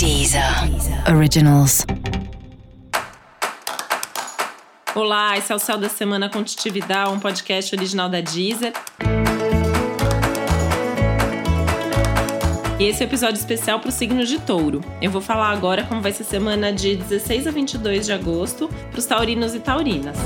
Deezer Originals. Olá, esse é o Céu da Semana Contitividade, um podcast original da Deezer. E esse é o episódio especial para o signo de touro. Eu vou falar agora como vai ser a semana de 16 a 22 de agosto para os taurinos e taurinas.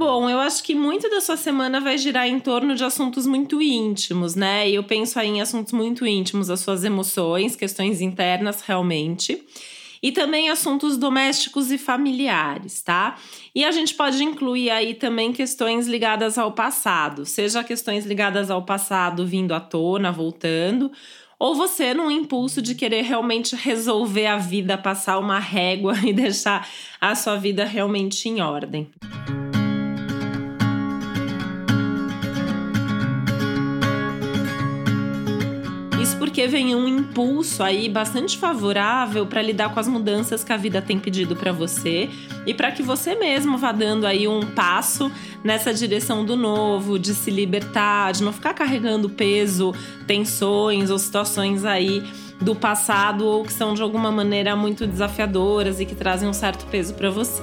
Bom, eu acho que muito da sua semana vai girar em torno de assuntos muito íntimos, né? E eu penso aí em assuntos muito íntimos, as suas emoções, questões internas realmente. E também assuntos domésticos e familiares, tá? E a gente pode incluir aí também questões ligadas ao passado, seja questões ligadas ao passado vindo à tona, voltando, ou você num impulso de querer realmente resolver a vida, passar uma régua e deixar a sua vida realmente em ordem. Porque vem um impulso aí bastante favorável para lidar com as mudanças que a vida tem pedido para você e para que você mesmo vá dando aí um passo nessa direção do novo, de se libertar, de não ficar carregando peso, tensões ou situações aí do passado ou que são de alguma maneira muito desafiadoras e que trazem um certo peso para você.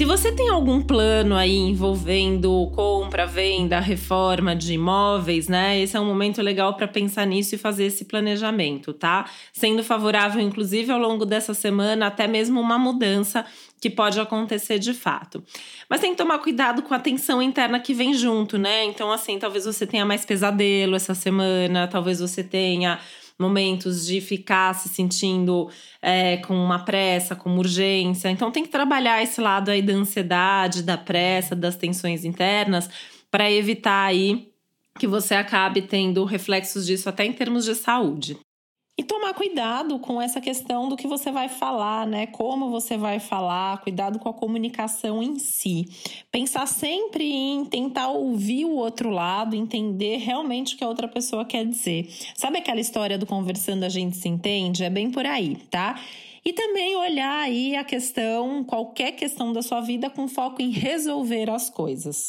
Se você tem algum plano aí envolvendo compra, venda, reforma de imóveis, né? Esse é um momento legal para pensar nisso e fazer esse planejamento, tá? Sendo favorável, inclusive, ao longo dessa semana, até mesmo uma mudança que pode acontecer de fato. Mas tem que tomar cuidado com a tensão interna que vem junto, né? Então, assim, talvez você tenha mais pesadelo essa semana, talvez você tenha momentos de ficar se sentindo é, com uma pressa, com uma urgência. Então tem que trabalhar esse lado aí da ansiedade, da pressa, das tensões internas, para evitar aí que você acabe tendo reflexos disso até em termos de saúde. E tomar cuidado com essa questão do que você vai falar, né? Como você vai falar, cuidado com a comunicação em si. Pensar sempre em tentar ouvir o outro lado, entender realmente o que a outra pessoa quer dizer. Sabe aquela história do conversando a gente se entende? É bem por aí, tá? E também olhar aí a questão, qualquer questão da sua vida, com foco em resolver as coisas.